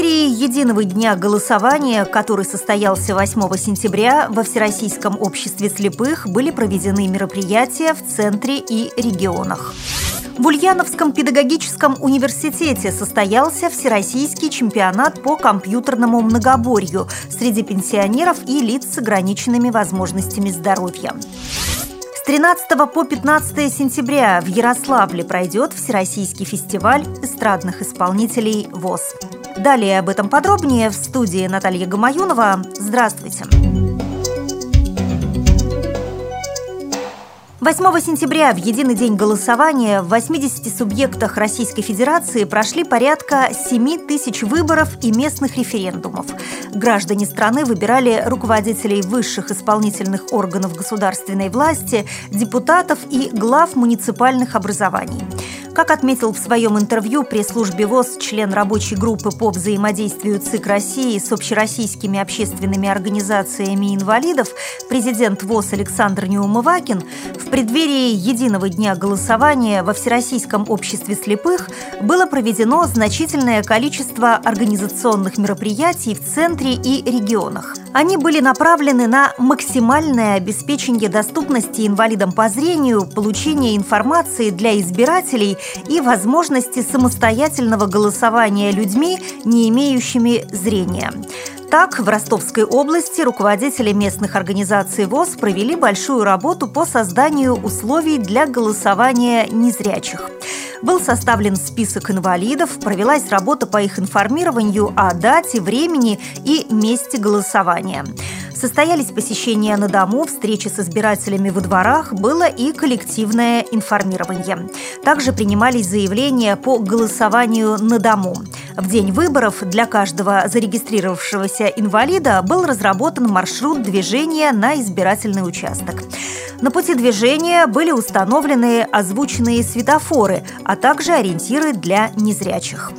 преддверии единого дня голосования, который состоялся 8 сентября, во Всероссийском обществе слепых были проведены мероприятия в центре и регионах. В Ульяновском педагогическом университете состоялся всероссийский чемпионат по компьютерному многоборью среди пенсионеров и лиц с ограниченными возможностями здоровья. С 13 по 15 сентября в Ярославле пройдет Всероссийский фестиваль эстрадных исполнителей ВОЗ. Далее об этом подробнее в студии Наталья Гамаюнова. Здравствуйте! 8 сентября в единый день голосования в 80 субъектах Российской Федерации прошли порядка 7 тысяч выборов и местных референдумов. Граждане страны выбирали руководителей высших исполнительных органов государственной власти, депутатов и глав муниципальных образований. Как отметил в своем интервью пресс-службе ВОЗ член рабочей группы по взаимодействию ЦИК России с общероссийскими общественными организациями инвалидов, президент ВОЗ Александр Неумывакин, в преддверии единого дня голосования во Всероссийском обществе слепых было проведено значительное количество организационных мероприятий в центре и регионах. Они были направлены на максимальное обеспечение доступности инвалидам по зрению, получение информации для избирателей и возможности самостоятельного голосования людьми, не имеющими зрения. Так, в Ростовской области руководители местных организаций ВОЗ провели большую работу по созданию условий для голосования незрячих. Был составлен список инвалидов, провелась работа по их информированию о дате, времени и месте голосования. Состоялись посещения на дому, встречи с избирателями во дворах, было и коллективное информирование. Также принимались заявления по голосованию на дому. В день выборов для каждого зарегистрировавшегося инвалида был разработан маршрут движения на избирательный участок. На пути движения были установлены озвученные светофоры, а также ориентиры для незрячих.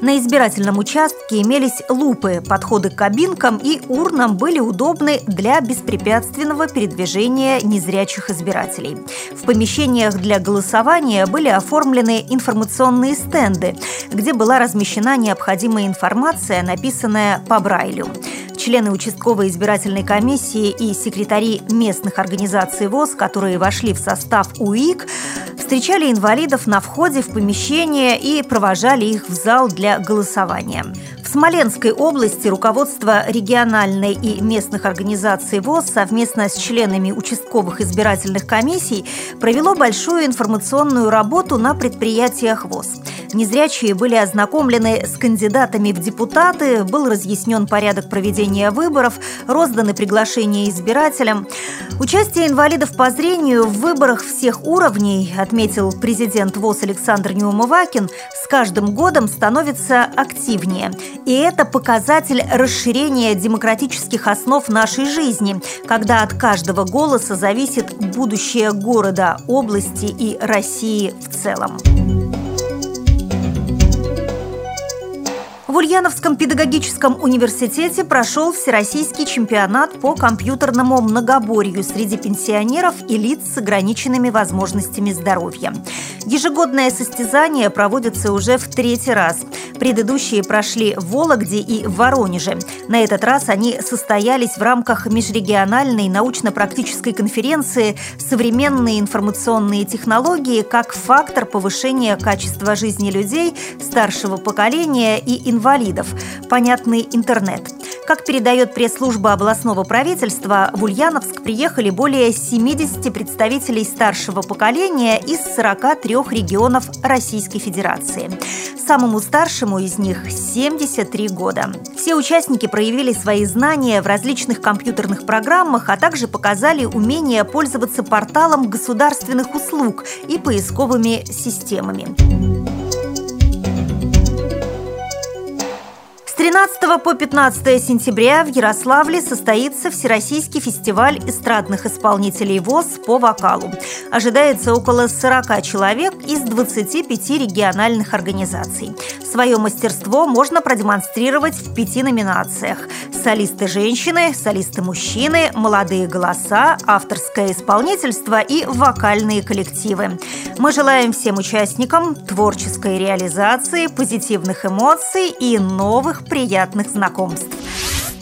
На избирательном участке имелись лупы, подходы к кабинкам и урнам были удобны для беспрепятственного передвижения незрячих избирателей. В помещениях для голосования были оформлены информационные стенды, где была размещена необходимая информация, написанная по Брайлю члены участковой избирательной комиссии и секретари местных организаций ВОЗ, которые вошли в состав УИК, встречали инвалидов на входе в помещение и провожали их в зал для голосования. Смоленской области руководство региональной и местных организаций ВОЗ совместно с членами участковых избирательных комиссий провело большую информационную работу на предприятиях ВОЗ – Незрячие были ознакомлены с кандидатами в депутаты, был разъяснен порядок проведения выборов, розданы приглашения избирателям. Участие инвалидов по зрению в выборах всех уровней, отметил президент ВОЗ Александр Неумывакин, с каждым годом становится активнее. И это показатель расширения демократических основ нашей жизни, когда от каждого голоса зависит будущее города, области и России в целом. В Ульяновском педагогическом университете прошел Всероссийский чемпионат по компьютерному многоборью среди пенсионеров и лиц с ограниченными возможностями здоровья. Ежегодное состязание проводится уже в третий раз. Предыдущие прошли в Вологде и в Воронеже. На этот раз они состоялись в рамках межрегиональной научно-практической конференции «Современные информационные технологии как фактор повышения качества жизни людей старшего поколения и инвалидов инвалидов, понятный интернет. Как передает пресс-служба областного правительства, в Ульяновск приехали более 70 представителей старшего поколения из 43 регионов Российской Федерации. Самому старшему из них 73 года. Все участники проявили свои знания в различных компьютерных программах, а также показали умение пользоваться порталом государственных услуг и поисковыми системами. 13 по 15 сентября в Ярославле состоится Всероссийский фестиваль эстрадных исполнителей ВОЗ по вокалу. Ожидается около 40 человек из 25 региональных организаций. Свое мастерство можно продемонстрировать в пяти номинациях – солисты женщины, солисты мужчины, молодые голоса, авторское исполнительство и вокальные коллективы. Мы желаем всем участникам творческой реализации, позитивных эмоций и новых приятных знакомств.